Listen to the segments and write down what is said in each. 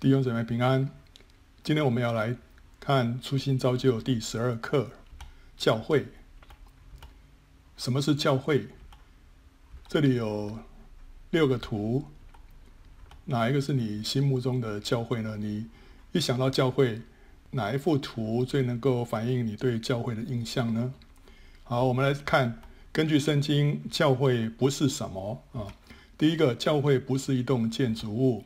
弟兄姊妹平安。今天我们要来看初心造就第十二课，教会。什么是教会？这里有六个图，哪一个是你心目中的教会呢？你一想到教会，哪一幅图最能够反映你对教会的印象呢？好，我们来看，根据圣经，教会不是什么啊？第一个，教会不是一栋建筑物。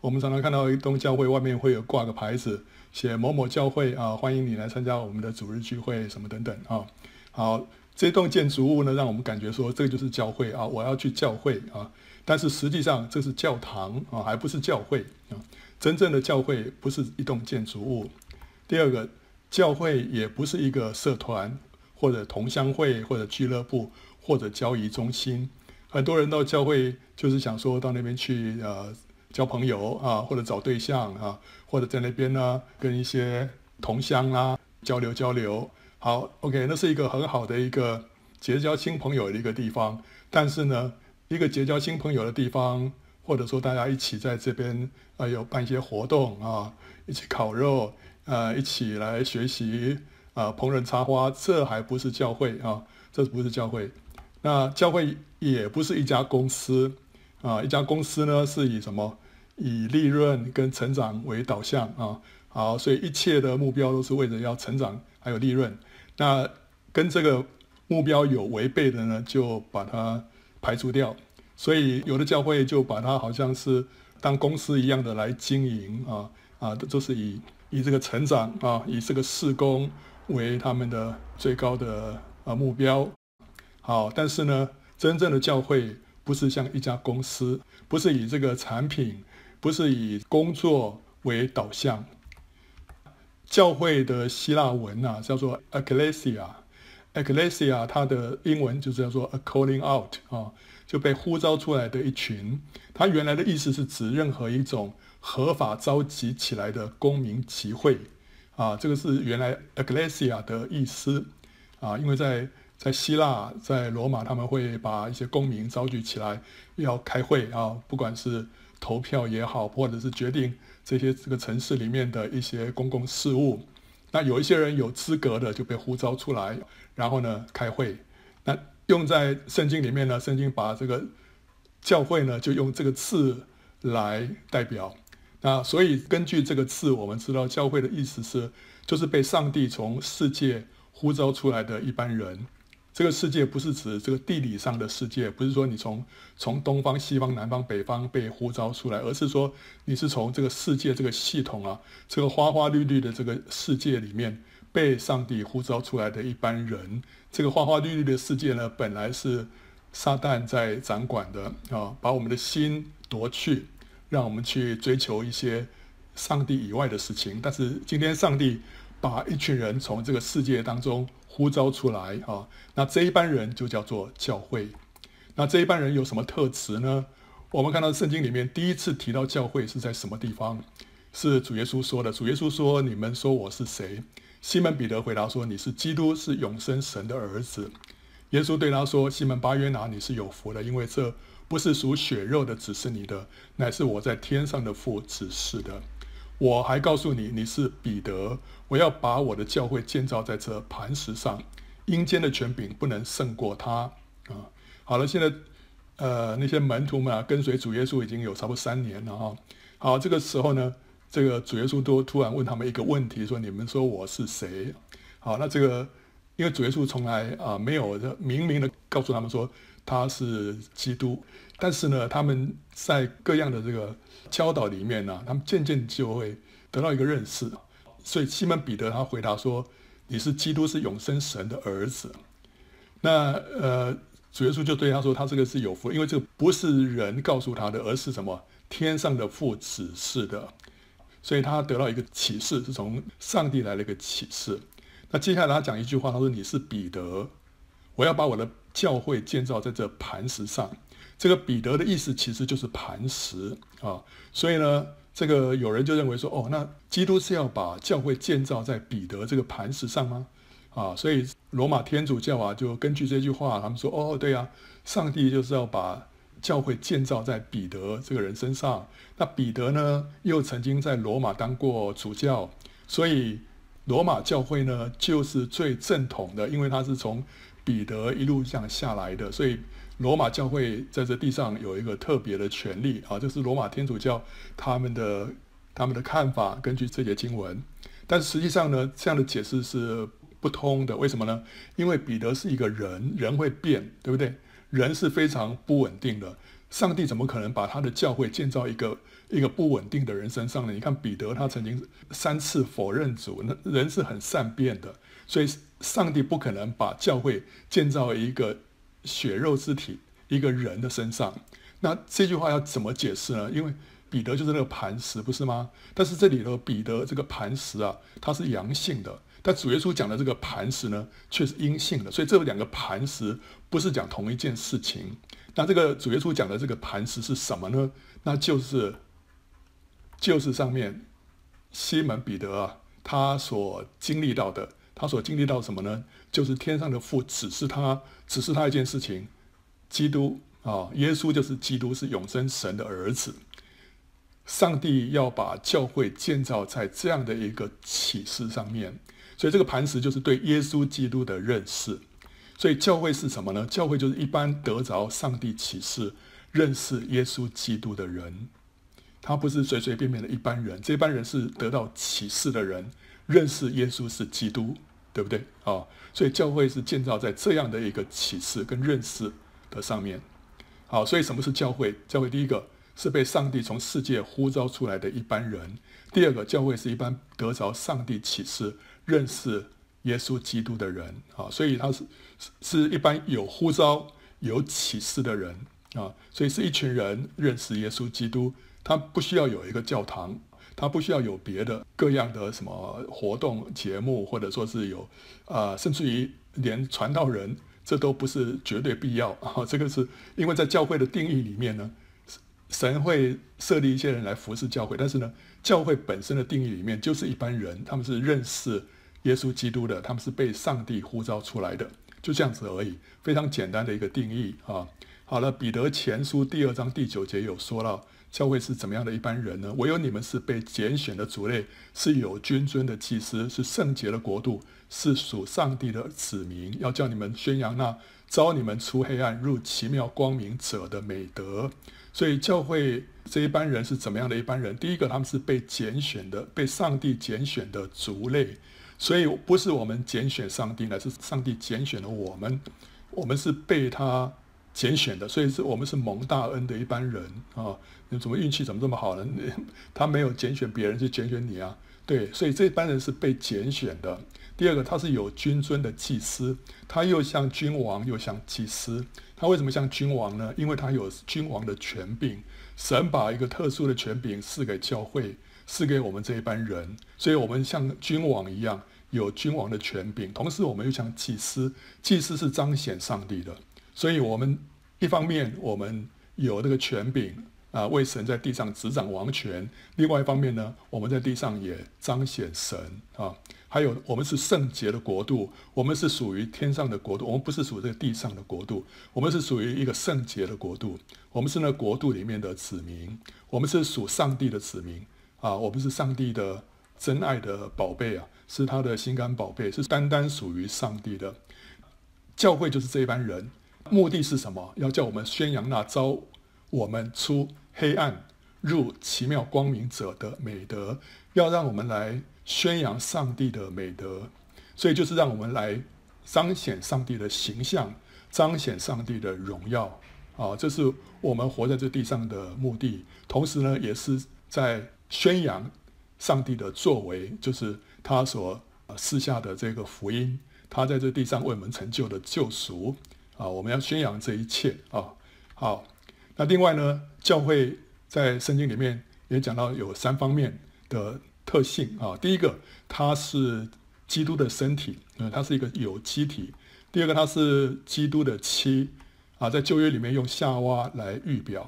我们常常看到一栋教会外面会有挂个牌子，写某某教会啊，欢迎你来参加我们的主日聚会什么等等啊。好，这栋建筑物呢，让我们感觉说这个就是教会啊，我要去教会啊。但是实际上这是教堂啊，还不是教会啊。真正的教会不是一栋建筑物。第二个，教会也不是一个社团或者同乡会或者俱乐部或者交谊中心。很多人到教会就是想说到那边去呃。交朋友啊，或者找对象啊，或者在那边呢跟一些同乡啊交流交流。好，OK，那是一个很好的一个结交新朋友的一个地方。但是呢，一个结交新朋友的地方，或者说大家一起在这边啊有办一些活动啊，一起烤肉啊，一起来学习啊烹饪插花，这还不是教会啊，这不是教会。那教会也不是一家公司。啊，一家公司呢是以什么？以利润跟成长为导向啊。好，所以一切的目标都是为了要成长，还有利润。那跟这个目标有违背的呢，就把它排除掉。所以有的教会就把它好像是当公司一样的来经营啊啊，都是以以这个成长啊，以这个事工为他们的最高的啊目标。好，但是呢，真正的教会。不是像一家公司，不是以这个产品，不是以工作为导向。教会的希腊文啊，叫做 eklesia，eklesia 它的英文就是叫做 a calling out 啊，就被呼召出来的一群。它原来的意思是指任何一种合法召集起来的公民集会啊，这个是原来 ekklesia 的意思啊，因为在在希腊，在罗马，他们会把一些公民召集起来，要开会啊，不管是投票也好，或者是决定这些这个城市里面的一些公共事务。那有一些人有资格的就被呼召出来，然后呢开会。那用在圣经里面呢，圣经把这个教会呢就用这个字来代表。那所以根据这个字，我们知道教会的意思是，就是被上帝从世界呼召出来的一般人。这个世界不是指这个地理上的世界，不是说你从从东方、西方、南方、北方被呼召出来，而是说你是从这个世界这个系统啊，这个花花绿绿的这个世界里面被上帝呼召出来的一般人。这个花花绿绿的世界呢，本来是撒旦在掌管的啊，把我们的心夺去，让我们去追求一些上帝以外的事情。但是今天上帝把一群人从这个世界当中。呼召出来啊，那这一班人就叫做教会。那这一班人有什么特质呢？我们看到圣经里面第一次提到教会是在什么地方？是主耶稣说的。主耶稣说：“你们说我是谁？”西门彼得回答说：“你是基督，是永生神的儿子。”耶稣对他说：“西门巴约拿，你是有福的，因为这不是属血肉的指示你的，乃是我在天上的父指示的。”我还告诉你，你是彼得，我要把我的教会建造在这磐石上，阴间的权柄不能胜过他啊。好了，现在呃那些门徒们啊，跟随主耶稣已经有差不多三年了哈。好，这个时候呢，这个主耶稣都突然问他们一个问题，说：“你们说我是谁？”好，那这个因为主耶稣从来啊没有明明的告诉他们说他是基督，但是呢，他们在各样的这个。教导里面呢、他们渐渐就会得到一个认识，所以西门彼得他回答说：“你是基督，是永生神的儿子。”那呃，主耶稣就对他说：“他这个是有福，因为这个不是人告诉他的，而是什么？天上的父指示的。所以他得到一个启示，是从上帝来了一个启示。那接下来他讲一句话，他说：‘你是彼得，我要把我的教会建造在这磐石上。’这个彼得的意思其实就是磐石啊。”所以呢，这个有人就认为说，哦，那基督是要把教会建造在彼得这个磐石上吗？啊，所以罗马天主教啊，就根据这句话，他们说，哦，对啊，上帝就是要把教会建造在彼得这个人身上。那彼得呢，又曾经在罗马当过主教，所以罗马教会呢，就是最正统的，因为他是从彼得一路这样下来的，所以罗马教会在这地上有一个特别的权利啊，就是罗马天主教他们的他们的看法，根据这些经文。但实际上呢，这样的解释是不通的。为什么呢？因为彼得是一个人，人会变，对不对？人是非常不稳定的。上帝怎么可能把他的教会建造一个一个不稳定的人身上呢？你看彼得他曾经三次否认主，那人是很善变的，所以上帝不可能把教会建造一个血肉之体一个人的身上。那这句话要怎么解释呢？因为彼得就是那个磐石，不是吗？但是这里头彼得这个磐石啊，它是阳性的。但主耶稣讲的这个磐石呢，却是阴性的，所以这两个磐石不是讲同一件事情。那这个主耶稣讲的这个磐石是什么呢？那就是就是上面西门彼得啊，他所经历到的，他所经历到什么呢？就是天上的父指示他，指示他一件事情：基督啊，耶稣就是基督，是永生神的儿子。上帝要把教会建造在这样的一个启示上面。所以这个磐石就是对耶稣基督的认识，所以教会是什么呢？教会就是一般得着上帝启示、认识耶稣基督的人，他不是随随便便的一般人，这一般人是得到启示的人，认识耶稣是基督，对不对？啊，所以教会是建造在这样的一个启示跟认识的上面。好，所以什么是教会？教会第一个是被上帝从世界呼召出来的一般人，第二个教会是一般得着上帝启示。认识耶稣基督的人啊，所以他是是一般有呼召、有启示的人啊，所以是一群人认识耶稣基督。他不需要有一个教堂，他不需要有别的各样的什么活动节目，或者说是有啊，甚至于连传道人，这都不是绝对必要 啊。这个是因为在教会的定义里面呢，神会设立一些人来服侍教会，但是呢，教会本身的定义里面就是一般人，他们是认识。耶稣基督的，他们是被上帝呼召出来的，就这样子而已，非常简单的一个定义啊。好了，彼得前书第二章第九节有说到，教会是怎么样的一般人呢？唯有你们是被拣选的族类，是有君尊的祭司，是圣洁的国度，是属上帝的子民，要叫你们宣扬那召你们出黑暗入奇妙光明者的美德。所以教会这一般人是怎么样的一般人？第一个，他们是被拣选的，被上帝拣选的族类。所以不是我们拣选上帝，乃是上帝拣选了我们。我们是被他拣选的，所以是我们是蒙大恩的一般人啊！你怎么运气怎么这么好呢？他没有拣选别人，就拣选你啊！对，所以这班人是被拣选的。第二个，他是有君尊的祭司，他又像君王，又像祭司。他为什么像君王呢？因为他有君王的权柄，神把一个特殊的权柄赐给教会。赐给我们这一班人，所以我们像君王一样有君王的权柄，同时我们又像祭司，祭司是彰显上帝的，所以我们一方面我们有这个权柄啊，为神在地上执掌王权；另外一方面呢，我们在地上也彰显神啊。还有我们是圣洁的国度，我们是属于天上的国度，我们不是属于这个地上的国度，我们是属于一个圣洁的国度，我们是那国度里面的子民，我们是属上帝的子民。啊，我们是上帝的真爱的宝贝啊，是他的心肝宝贝，是单单属于上帝的。教会就是这一班人，目的是什么？要叫我们宣扬那招我们出黑暗入奇妙光明者的美德，要让我们来宣扬上帝的美德。所以就是让我们来彰显上帝的形象，彰显上帝的荣耀。啊，这是我们活在这地上的目的。同时呢，也是在。宣扬上帝的作为，就是他所赐下的这个福音，他在这地上为我们成就的救赎啊！我们要宣扬这一切啊！好，那另外呢，教会在圣经里面也讲到有三方面的特性啊。第一个，它是基督的身体，嗯，它是一个有机体；第二个，它是基督的妻啊，在旧约里面用夏娃来预表；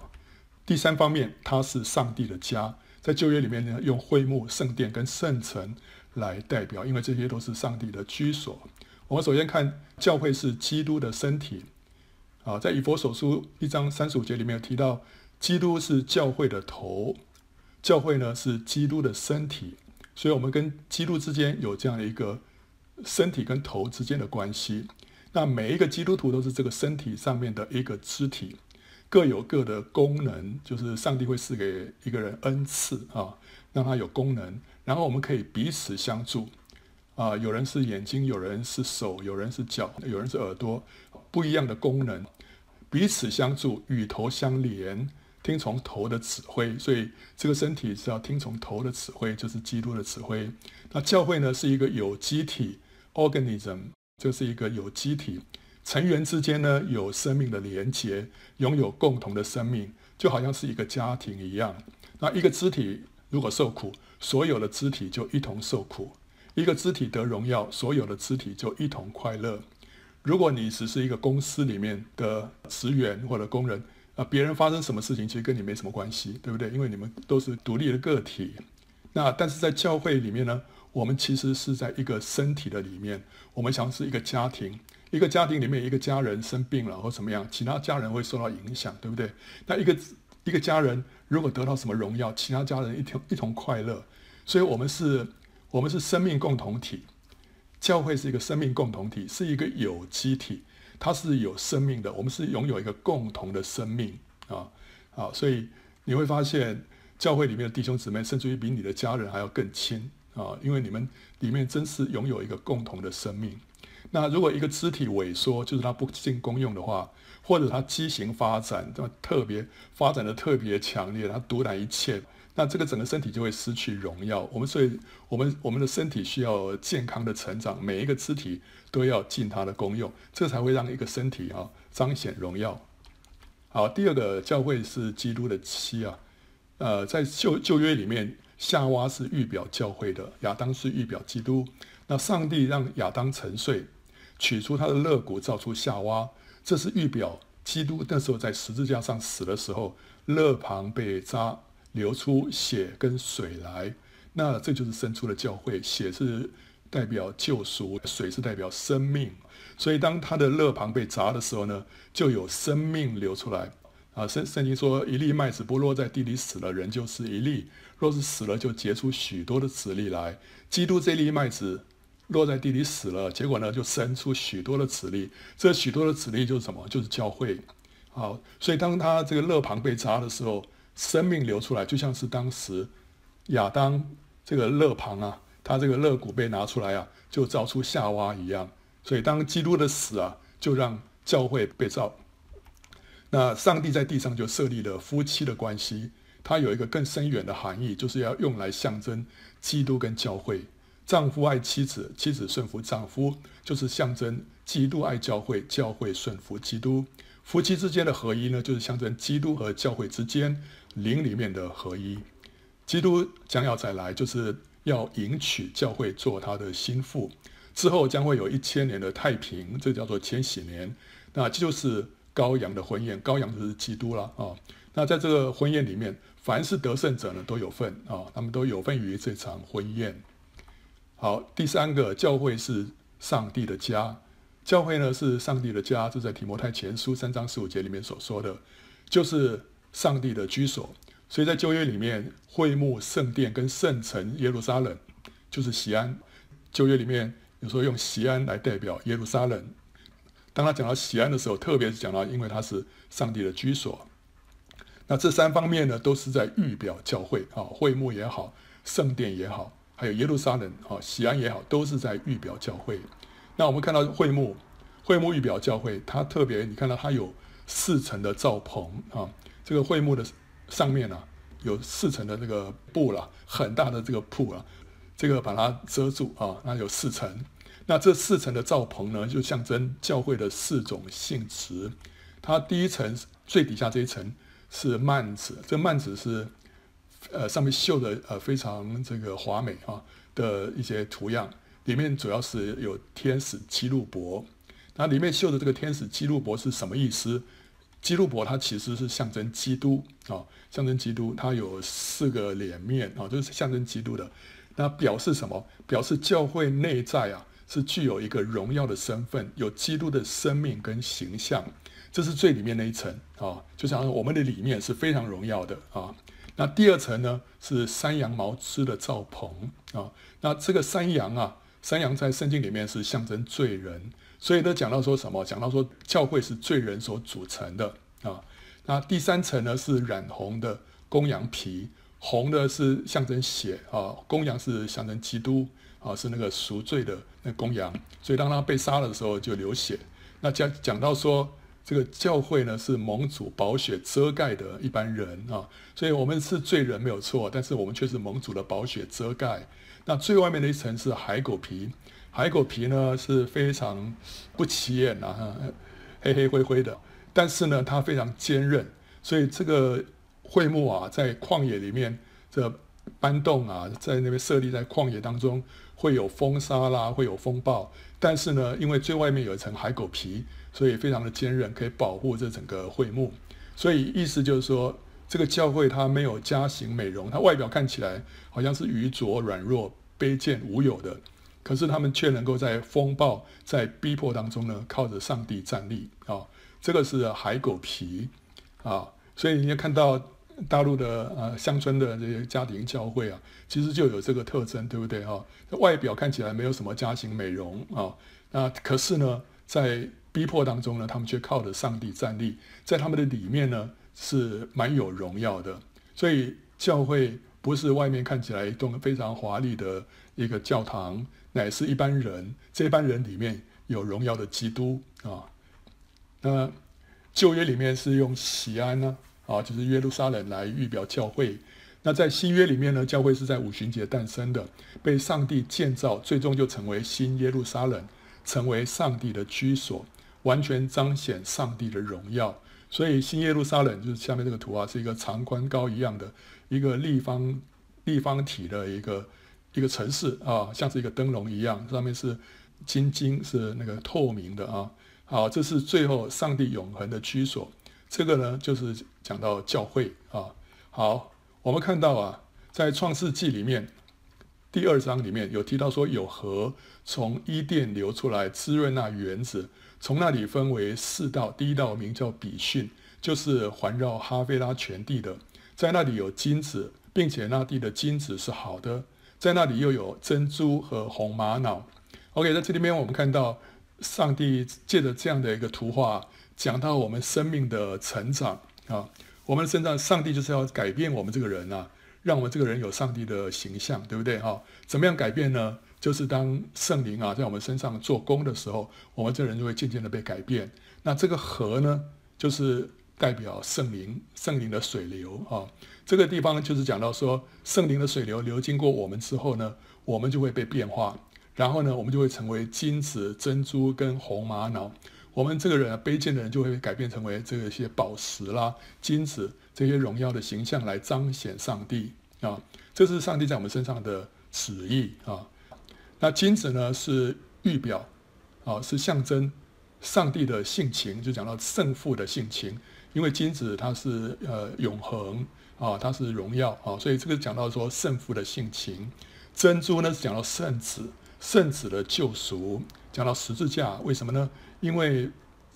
第三方面，它是上帝的家。在旧约里面呢，用会幕、圣殿跟圣城来代表，因为这些都是上帝的居所。我们首先看教会是基督的身体，啊，在以弗所书一章三十五节里面有提到，基督是教会的头，教会呢是基督的身体，所以我们跟基督之间有这样的一个身体跟头之间的关系。那每一个基督徒都是这个身体上面的一个肢体，各有各的功能，就是上帝会赐给一个人恩赐啊，让他有功能，然后我们可以彼此相助。啊，有人是眼睛，有人是手，有人是脚，有人是耳朵。不一样的功能，彼此相助，与头相连，听从头的指挥。所以这个身体是要听从头的指挥，就是基督的指挥。那教会呢，是一个有机体 （organism），这是一个有机体，成员之间呢有生命的连结，拥有共同的生命，就好像是一个家庭一样。那一个肢体如果受苦，所有的肢体就一同受苦；一个肢体得荣耀，所有的肢体就一同快乐。如果你只是一个公司里面的职员或者工人，啊，别人发生什么事情其实跟你没什么关系，对不对？因为你们都是独立的个体。那但是在教会里面呢，我们其实是在一个身体的里面，我们像是一个家庭，一个家庭里面一个家人生病了或怎么样，其他家人会受到影响，对不对？那一个一个家人如果得到什么荣耀，其他家人一同一同快乐，所以我们是，我们是生命共同体。教会是一个生命共同体，是一个有机体，它是有生命的。我们是拥有一个共同的生命啊啊！所以你会发现，教会里面的弟兄姊妹，甚至于比你的家人还要更亲啊，因为你们里面真是拥有一个共同的生命。那如果一个肢体萎缩，就是它不进功用的话，或者它畸形发展，这么特别发展的特别强烈，它独揽一切。那这个整个身体就会失去荣耀。我们所以，我们我们的身体需要健康的成长，每一个肢体都要尽它的功用，这才会让一个身体啊彰显荣耀。好，第二个教会是基督的妻啊，呃，在旧旧约里面，夏娃是预表教会的，亚当是预表基督。那上帝让亚当沉睡，取出他的肋骨，造出夏娃，这是预表基督那时候在十字架上死的时候，肋旁被扎。流出血跟水来，那这就是生出了教会。血是代表救赎，水是代表生命。所以当他的肋旁被砸的时候呢，就有生命流出来。啊，圣圣经说，一粒麦子不落在地里死了，人就是一粒；若是死了，就结出许多的子粒来。基督这粒麦子落在地里死了，结果呢，就生出许多的子粒。这许多的子粒就是什么？就是教会。好，所以当他这个肋旁被砸的时候。生命流出来，就像是当时亚当这个肋旁啊，他这个肋骨被拿出来啊，就造出夏娃一样。所以当基督的死啊，就让教会被造。那上帝在地上就设立了夫妻的关系，它有一个更深远的含义，就是要用来象征基督跟教会。丈夫爱妻子，妻子顺服丈夫，就是象征基督爱教会，教会顺服基督。夫妻之间的合一呢，就是象征基督和教会之间。灵里面的合一，基督将要再来，就是要迎娶教会做他的心腹，之后将会有一千年的太平，这叫做千禧年。那这就是羔羊的婚宴，羔羊就是基督了啊。那在这个婚宴里面，凡是得胜者呢都有份啊，他们都有份于这场婚宴。好，第三个，教会是上帝的家，教会呢是上帝的家，这在提摩太前书三章十五节里面所说的，就是。上帝的居所，所以在旧约里面，会幕、圣殿跟圣城耶路撒冷就是西安。旧约里面有时候用西安来代表耶路撒冷。当他讲到西安的时候，特别是讲到，因为它是上帝的居所。那这三方面呢，都是在预表教会啊，会幕也好，圣殿也好，还有耶路撒冷啊，西安也好，都是在预表教会。那我们看到会幕，会幕预表教会，它特别，你看到它有四层的罩棚啊。这个会幕的上面啊，有四层的这个布了，很大的这个布啊，这个把它遮住啊，那有四层。那这四层的罩棚呢，就象征教会的四种性质。它第一层最底下这一层是幔子，这幔子是呃上面绣的呃非常这个华美啊的一些图样，里面主要是有天使基路伯。那里面绣的这个天使基路伯是什么意思？基路伯它其实是象征基督啊，象征基督，它有四个脸面啊，就是象征基督的。那表示什么？表示教会内在啊是具有一个荣耀的身份，有基督的生命跟形象。这是最里面那一层啊，就像我们的里面是非常荣耀的啊。那第二层呢是山羊毛织的罩棚啊。那这个山羊啊，山羊在圣经里面是象征罪人，所以都讲到说什么？讲到说教会是罪人所组成的啊。那第三层呢是染红的公羊皮，红的是象征血啊，公羊是象征基督啊，是那个赎罪的那公羊，所以当他被杀了的时候就流血。那讲讲到说。这个教会呢是蒙主宝血遮盖的一般人啊，所以我们是罪人没有错，但是我们却是蒙主的宝血遮盖。那最外面的一层是海狗皮，海狗皮呢是非常不起眼啊，黑黑灰灰的，但是呢它非常坚韧，所以这个会幕啊在旷野里面这搬动啊，在那边设立在旷野当中会有风沙啦，会有风暴，但是呢因为最外面有一层海狗皮。所以非常的坚韧，可以保护这整个会幕。所以意思就是说，这个教会它没有加形美容，它外表看起来好像是愚拙、软弱、卑贱、无有的，可是他们却能够在风暴、在逼迫当中呢，靠着上帝站立啊。这个是海狗皮啊。所以你要看到大陆的呃乡村的这些家庭教会啊，其实就有这个特征，对不对哈？外表看起来没有什么家庭美容啊，那可是呢，在逼迫当中呢，他们却靠着上帝站立，在他们的里面呢是蛮有荣耀的。所以教会不是外面看起来一栋非常华丽的一个教堂，乃是一般人。这般人里面有荣耀的基督啊。那旧约里面是用锡安呢啊，就是耶路撒冷来预表教会。那在新约里面呢，教会是在五旬节诞生的，被上帝建造，最终就成为新耶路撒冷，成为上帝的居所。完全彰显上帝的荣耀，所以新耶路撒冷就是下面这个图啊，是一个长宽高一样的一个立方立方体的一个一个城市啊，像是一个灯笼一样，上面是金晶，是那个透明的啊。好，这是最后上帝永恒的居所。这个呢，就是讲到教会啊。好，我们看到啊，在创世纪里面第二章里面有提到说，有河从伊甸流出来，滋润那园子。从那里分为四道，第一道名叫比逊，就是环绕哈菲拉全地的，在那里有金子，并且那地的金子是好的，在那里又有珍珠和红玛瑙。OK，在这里面我们看到上帝借着这样的一个图画，讲到我们生命的成长啊，我们身上上帝就是要改变我们这个人啊，让我们这个人有上帝的形象，对不对哈？怎么样改变呢？就是当圣灵啊在我们身上做工的时候，我们这人就会渐渐的被改变。那这个和呢，就是代表圣灵，圣灵的水流啊。这个地方就是讲到说，圣灵的水流流经过我们之后呢，我们就会被变化，然后呢，我们就会成为金子、珍珠跟红玛瑙。我们这个人卑贱的人就会改变成为这些宝石啦、金子这些荣耀的形象来彰显上帝啊。这是上帝在我们身上的旨意啊。那金子呢是预表，啊，是象征上帝的性情，就讲到圣父的性情。因为金子它是呃永恒啊，它是荣耀啊，所以这个讲到说圣父的性情。珍珠呢是讲到圣子，圣子的救赎，讲到十字架。为什么呢？因为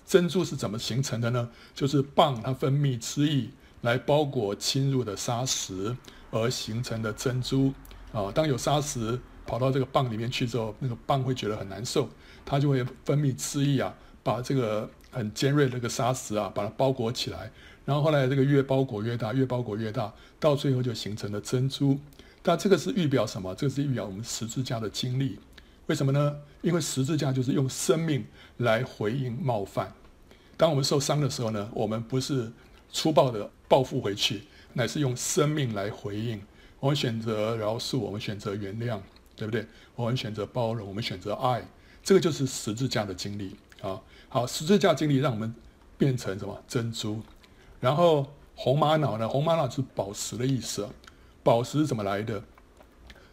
珍珠是怎么形成的呢？就是蚌它分泌汁液来包裹侵入的砂石而形成的珍珠啊。当有砂石。跑到这个蚌里面去之后，那个蚌会觉得很难受，它就会分泌汁液啊，把这个很尖锐的那个砂石啊，把它包裹起来。然后后来这个越包裹越大，越包裹越大，到最后就形成了珍珠。但这个是预表什么？这个是预表我们十字架的经历。为什么呢？因为十字架就是用生命来回应冒犯。当我们受伤的时候呢，我们不是粗暴的报复回去，乃是用生命来回应。我们选择饶恕，我们选择原谅。对不对？我们选择包容，我们选择爱，这个就是十字架的经历啊。好，十字架经历让我们变成什么？珍珠。然后红玛瑙呢？红玛瑙是宝石的意思。宝石怎么来的？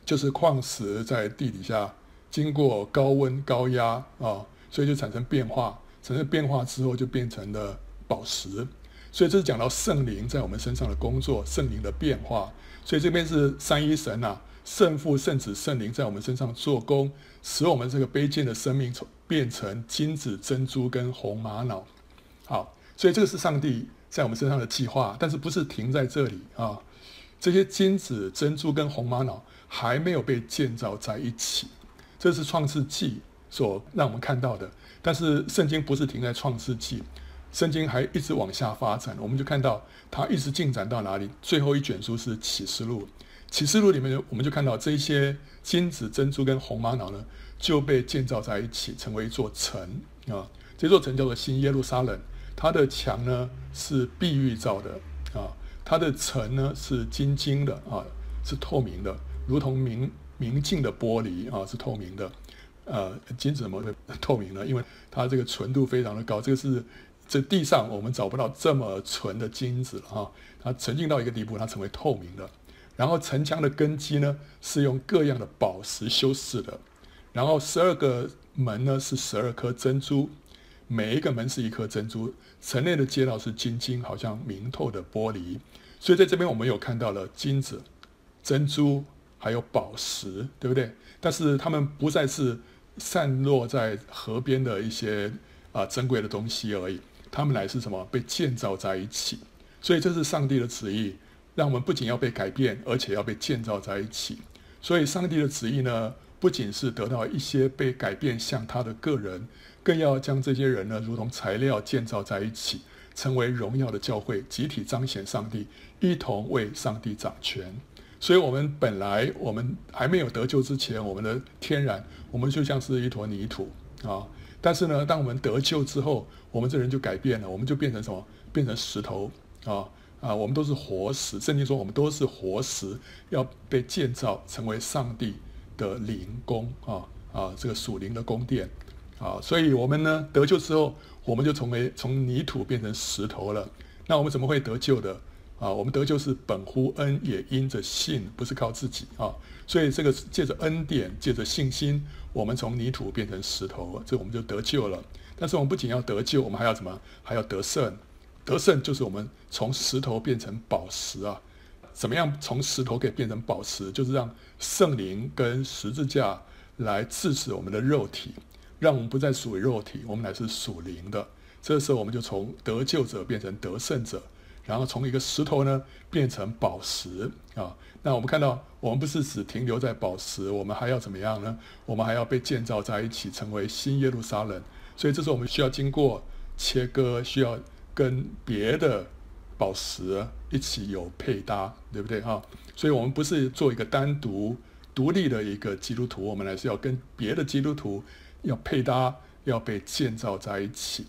就是矿石在地底下经过高温高压啊，所以就产生变化。产生变化之后就变成了宝石。所以这是讲到圣灵在我们身上的工作，圣灵的变化。所以这边是三一神啊。圣父、圣子、圣灵在我们身上做工，使我们这个卑贱的生命从变成金子、珍珠跟红玛瑙。好，所以这个是上帝在我们身上的计划，但是不是停在这里啊？这些金子、珍珠跟红玛瑙还没有被建造在一起，这是创世纪所让我们看到的。但是圣经不是停在创世纪，圣经还一直往下发展，我们就看到它一直进展到哪里？最后一卷书是启示录，启示录里面我们就看到这些金子、珍珠跟红玛瑙呢就被建造在一起，成为一座城啊。这座城叫做新耶路撒冷，它的墙呢是碧玉造的啊。它的城呢是晶晶的啊，是透明的，如同明明镜的玻璃啊，是透明的。呃，金子怎么会透明呢？因为它这个纯度非常的高，这个是这地上我们找不到这么纯的金子了哈。它沉浸到一个地步，它成为透明的。然后城墙的根基呢是用各样的宝石修饰的。然后十二个门呢是十二颗珍珠，每一个门是一颗珍珠。城内的街道是晶晶，好像明透的玻璃。所以在这边我们有看到了金子、珍珠，还有宝石，对不对？但是它们不再是散落在河边的一些啊、珍贵的东西而已，它们乃是什么？被建造在一起。所以这是上帝的旨意，让我们不仅要被改变，而且要被建造在一起。所以上帝的旨意呢，不仅是得到一些被改变像他的个人，更要将这些人呢，如同材料建造在一起。成为荣耀的教会，集体彰显上帝，一同为上帝掌权。所以，我们本来我们还没有得救之前，我们的天然，我们就像是一坨泥土啊。但是呢，当我们得救之后，我们这人就改变了，我们就变成什么？变成石头啊啊！我们都是活石。圣经说，我们都是活石，要被建造成为上帝的灵宫啊啊！这个属灵的宫殿啊。所以，我们呢得救之后。我们就成为从泥土变成石头了，那我们怎么会得救的啊？我们得救是本乎恩，也因着信，不是靠自己啊。所以这个借着恩典，借着信心，我们从泥土变成石头，这我们就得救了。但是我们不仅要得救，我们还要什么？还要得胜。得胜就是我们从石头变成宝石啊。怎么样从石头可以变成宝石？就是让圣灵跟十字架来制止我们的肉体。让我们不再属于肉体，我们乃是属灵的。这时候，我们就从得救者变成得胜者，然后从一个石头呢变成宝石啊。那我们看到，我们不是只停留在宝石，我们还要怎么样呢？我们还要被建造在一起，成为新耶路撒冷。所以，这时候我们需要经过切割，需要跟别的宝石一起有配搭，对不对哈？所以我们不是做一个单独独立的一个基督徒，我们还是要跟别的基督徒。要配搭，要被建造在一起。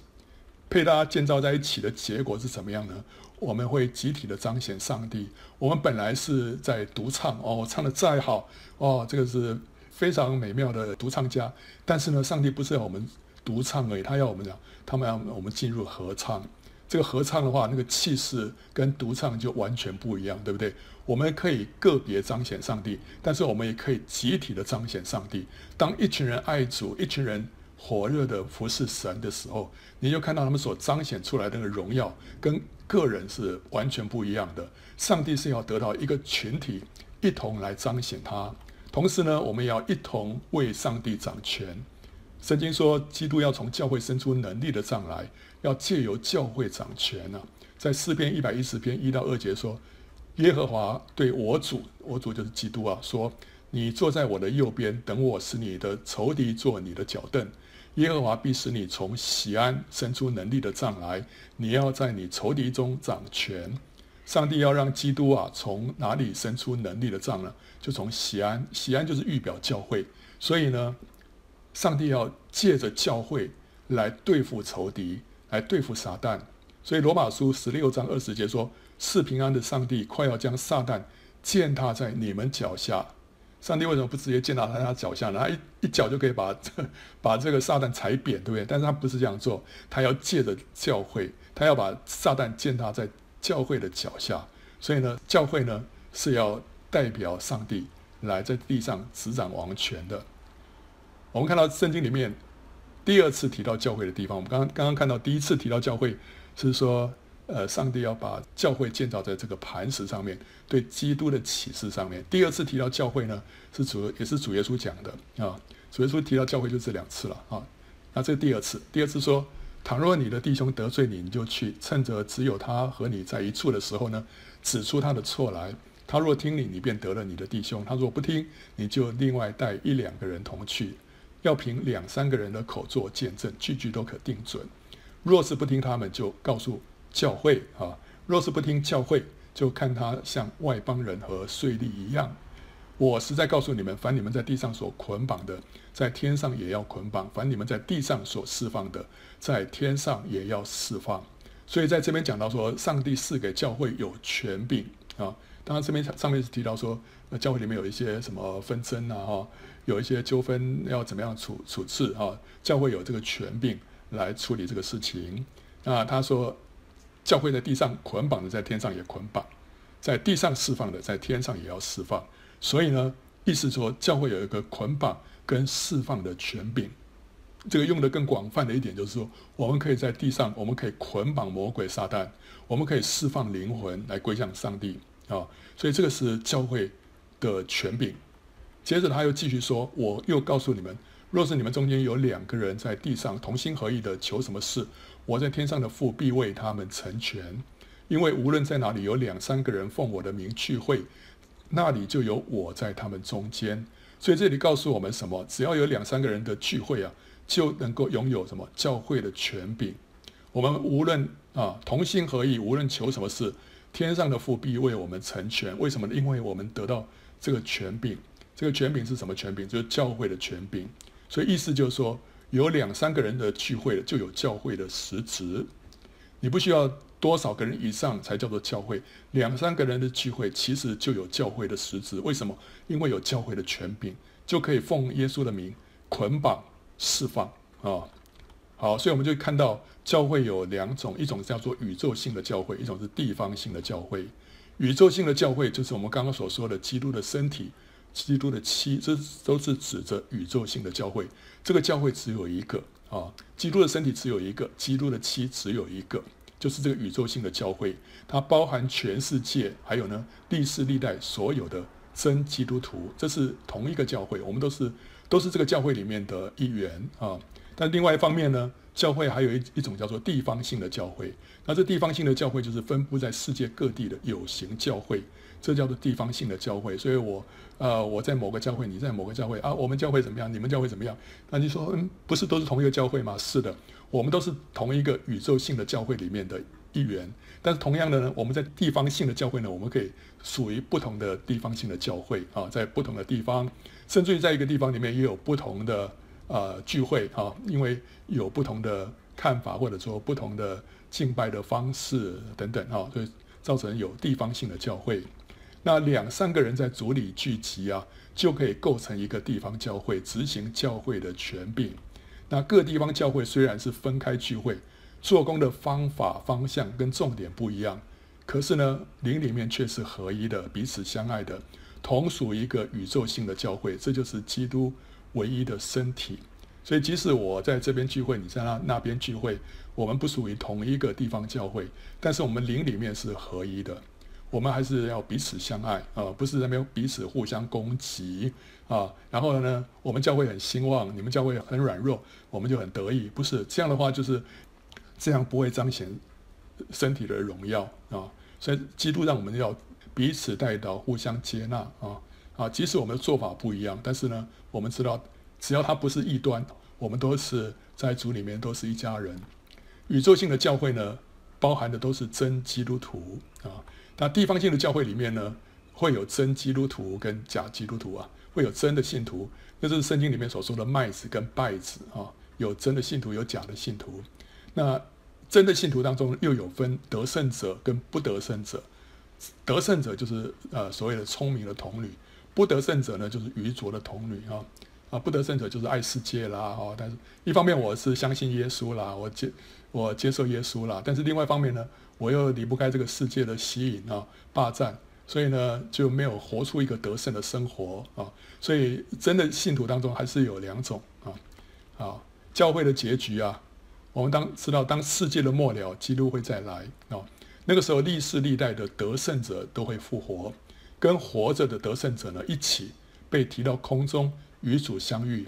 配搭建造在一起的结果是怎么样呢？我们会集体的彰显上帝。我们本来是在独唱哦，唱得再好哦，这个是非常美妙的独唱家。但是呢，上帝不是要我们独唱而已，他要我们讲，他们要我们进入合唱。这个合唱的话，那个气势跟独唱就完全不一样，对不对？我们可以个别彰显上帝，但是我们也可以集体的彰显上帝。当一群人爱主，一群人火热的服侍神的时候，你就看到他们所彰显出来的那个荣耀，跟个人是完全不一样的。上帝是要得到一个群体一同来彰显他，同时呢，我们也要一同为上帝掌权。圣经说，基督要从教会生出能力的杖来，要借由教会掌权呢、在诗篇一百一十篇一到二节说。耶和华对我主，我主就是基督啊，说：“你坐在我的右边，等我使你的仇敌做你的脚凳。耶和华必使你从喜安生出能力的杖来，你要在你仇敌中掌权。上帝要让基督啊，从哪里生出能力的杖呢？就从喜安，喜安就是预表教会。所以呢，上帝要借着教会来对付仇敌，来对付撒旦。所以罗马书十六章二十节说。”是平安的上帝快要将撒旦践踏在你们脚下。上帝为什么不直接践踏在他脚下呢？他一一脚就可以把这 把这个撒旦踩扁，对不对？但是他不是这样做，他要借着教会，他要把撒旦践踏在教会的脚下。所以呢，教会呢是要代表上帝来在地上执掌王权的。我们看到圣经里面第二次提到教会的地方，我们刚刚刚看到第一次提到教会是说。呃，上帝要把教会建造在这个磐石上面，对基督的启示上面。第二次提到教会呢，是主也是主耶稣讲的啊。主耶稣提到教会就这两次了啊。那这第二次，第二次说倘若你的弟兄得罪你，你就去趁着只有他和你在一处的时候呢，指出他的错来。他若听你，你便得了你的弟兄；他若不听，你就另外带一两个人同去，要凭两三个人的口做见证，句句都可定准。若是不听他们，就告诉教会啊；若是不听教会，就看他像外邦人和税吏一样。我实在告诉你们，凡你们在地上所捆绑的，在天上也要捆绑；凡你们在地上所释放的，在天上也要释放。所以在这边讲到说，上帝赐给教会有权柄啊。当然这边上面是提到说，教会里面有一些什么纷争啊，哈，有一些纠纷要怎么样处处置啊？教会有这个权柄。来处理这个事情。那他说，教会在地上捆绑的，在天上也捆绑；在地上释放的，在天上也要释放。所以呢，意思说，教会有一个捆绑跟释放的权柄。这个用的更广泛的一点就是说，我们可以在地上，我们可以捆绑魔鬼撒旦，我们可以释放灵魂来归向上帝啊。所以这个是教会的权柄。接着他又继续说，我又告诉你们。若是你们中间有两个人在地上同心合意的求什么事，我在天上的父必为他们成全。因为无论在哪里有两三个人奉我的名聚会，那里就有我在他们中间。所以这里告诉我们什么？只要有两三个人的聚会啊，就能够拥有什么教会的权柄。我们无论啊同心合意，无论求什么事，天上的父必为我们成全。为什么呢？因为我们得到这个权柄。这个权柄是什么权柄？就是教会的权柄。所以意思就是说，有两三个人的聚会，就有教会的实质。你不需要多少个人以上才叫做教会，两三个人的聚会，其实就有教会的实质。为什么？因为有教会的权柄，就可以奉耶稣的名捆绑释放啊。好，所以我们就看到教会有两种，一种叫做宇宙性的教会，一种是地方性的教会。宇宙性的教会就是我们刚刚所说的基督的身体。基督的妻，这都是指着宇宙性的教会。这个教会只有一个啊，基督的身体只有一个，基督的妻只有一个，就是这个宇宙性的教会。它包含全世界，还有呢历世历代所有的真基督徒，这是同一个教会。我们都是都是这个教会里面的一员啊。但另外一方面呢，教会还有一一种叫做地方性的教会。那这地方性的教会就是分布在世界各地的有形教会。这叫做地方性的教会，所以我，呃，我在某个教会，你在某个教会啊，我们教会怎么样？你们教会怎么样？那你说，嗯，不是都是同一个教会吗？是的，我们都是同一个宇宙性的教会里面的一员。但是同样的呢，我们在地方性的教会呢，我们可以属于不同的地方性的教会啊，在不同的地方，甚至于在一个地方里面也有不同的呃聚会啊，因为有不同的看法或者说不同的敬拜的方式等等啊，所以造成有地方性的教会。那两三个人在主里聚集啊，就可以构成一个地方教会，执行教会的权柄。那各地方教会虽然是分开聚会，做工的方法、方向跟重点不一样，可是呢，灵里面却是合一的，彼此相爱的，同属一个宇宙性的教会。这就是基督唯一的身体。所以，即使我在这边聚会，你在那那边聚会，我们不属于同一个地方教会，但是我们灵里面是合一的。我们还是要彼此相爱啊，不是那边彼此互相攻击啊。然后呢，我们教会很兴旺，你们教会很软弱，我们就很得意。不是这样的话，就是这样不会彰显身体的荣耀啊。所以基督让我们要彼此带到，互相接纳啊啊。即使我们的做法不一样，但是呢，我们知道只要他不是异端，我们都是在主里面都是一家人。宇宙性的教会呢，包含的都是真基督徒啊。那地方性的教会里面呢，会有真基督徒跟假基督徒啊，会有真的信徒，那就是圣经里面所说的麦子跟稗子啊，有真的信徒，有假的信徒。那真的信徒当中又有分得胜者跟不得胜者，得胜者就是呃所谓的聪明的童女，不得胜者呢就是愚拙的童女啊啊，不得胜者就是爱世界啦哈，但是一方面我是相信耶稣啦，我接我接受耶稣啦，但是另外一方面呢。我又离不开这个世界的吸引啊，霸占，所以呢就没有活出一个得胜的生活啊。所以真的信徒当中还是有两种啊，啊，教会的结局啊，我们当知道当世界的末了，基督会再来啊，那个时候历世历代的得胜者都会复活，跟活着的得胜者呢一起被提到空中与主相遇，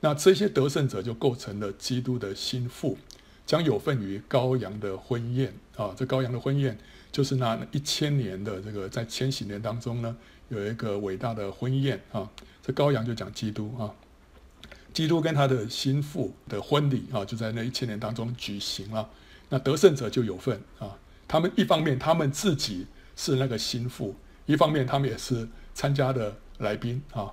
那这些得胜者就构成了基督的心腹。将有份于羔羊的婚宴啊。这羔羊的婚宴就是那一千年的这个在千禧年当中呢，有一个伟大的婚宴啊。这羔羊就讲基督啊，基督跟他的心腹的婚礼啊，就在那一千年当中举行了。那得胜者就有份啊。他们一方面他们自己是那个心腹，一方面他们也是参加的来宾啊。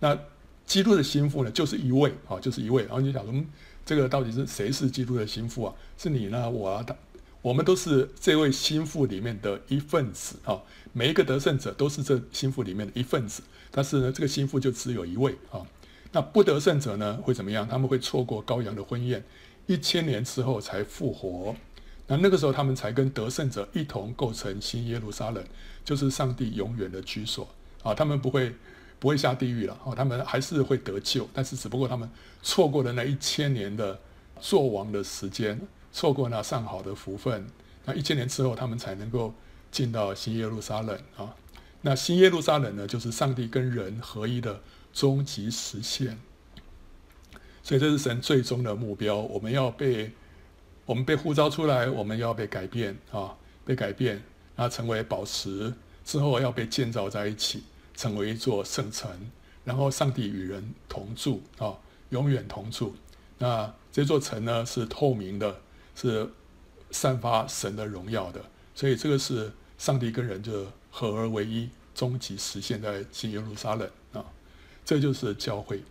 那基督的心腹呢，就是一位啊，就是一位。然后你想说，这个到底是谁是基督的心腹啊？是你呢？我啊，他，我们都是这位心腹里面的一份子啊。每一个得胜者都是这心腹里面的一份子。但是呢，这个心腹就只有一位啊。那不得胜者呢，会怎么样？他们会错过羔羊的婚宴，一千年之后才复活。那那个时候，他们才跟得胜者一同构成新耶路撒冷，就是上帝永远的居所啊。他们不会。不会下地狱了哦，他们还是会得救，但是只不过他们错过了那一千年的作王的时间，错过那上好的福分。那一千年之后，他们才能够进到新耶路撒冷啊。那新耶路撒冷呢，就是上帝跟人合一的终极实现。所以这是神最终的目标。我们要被我们被呼召出来，我们要被改变啊，被改变，然后成为宝石之后要被建造在一起。成为一座圣城，然后上帝与人同住啊，永远同住。那这座城呢，是透明的，是散发神的荣耀的。所以这个是上帝跟人就合而为一，终极实现在新耶路撒冷啊。这就是教会。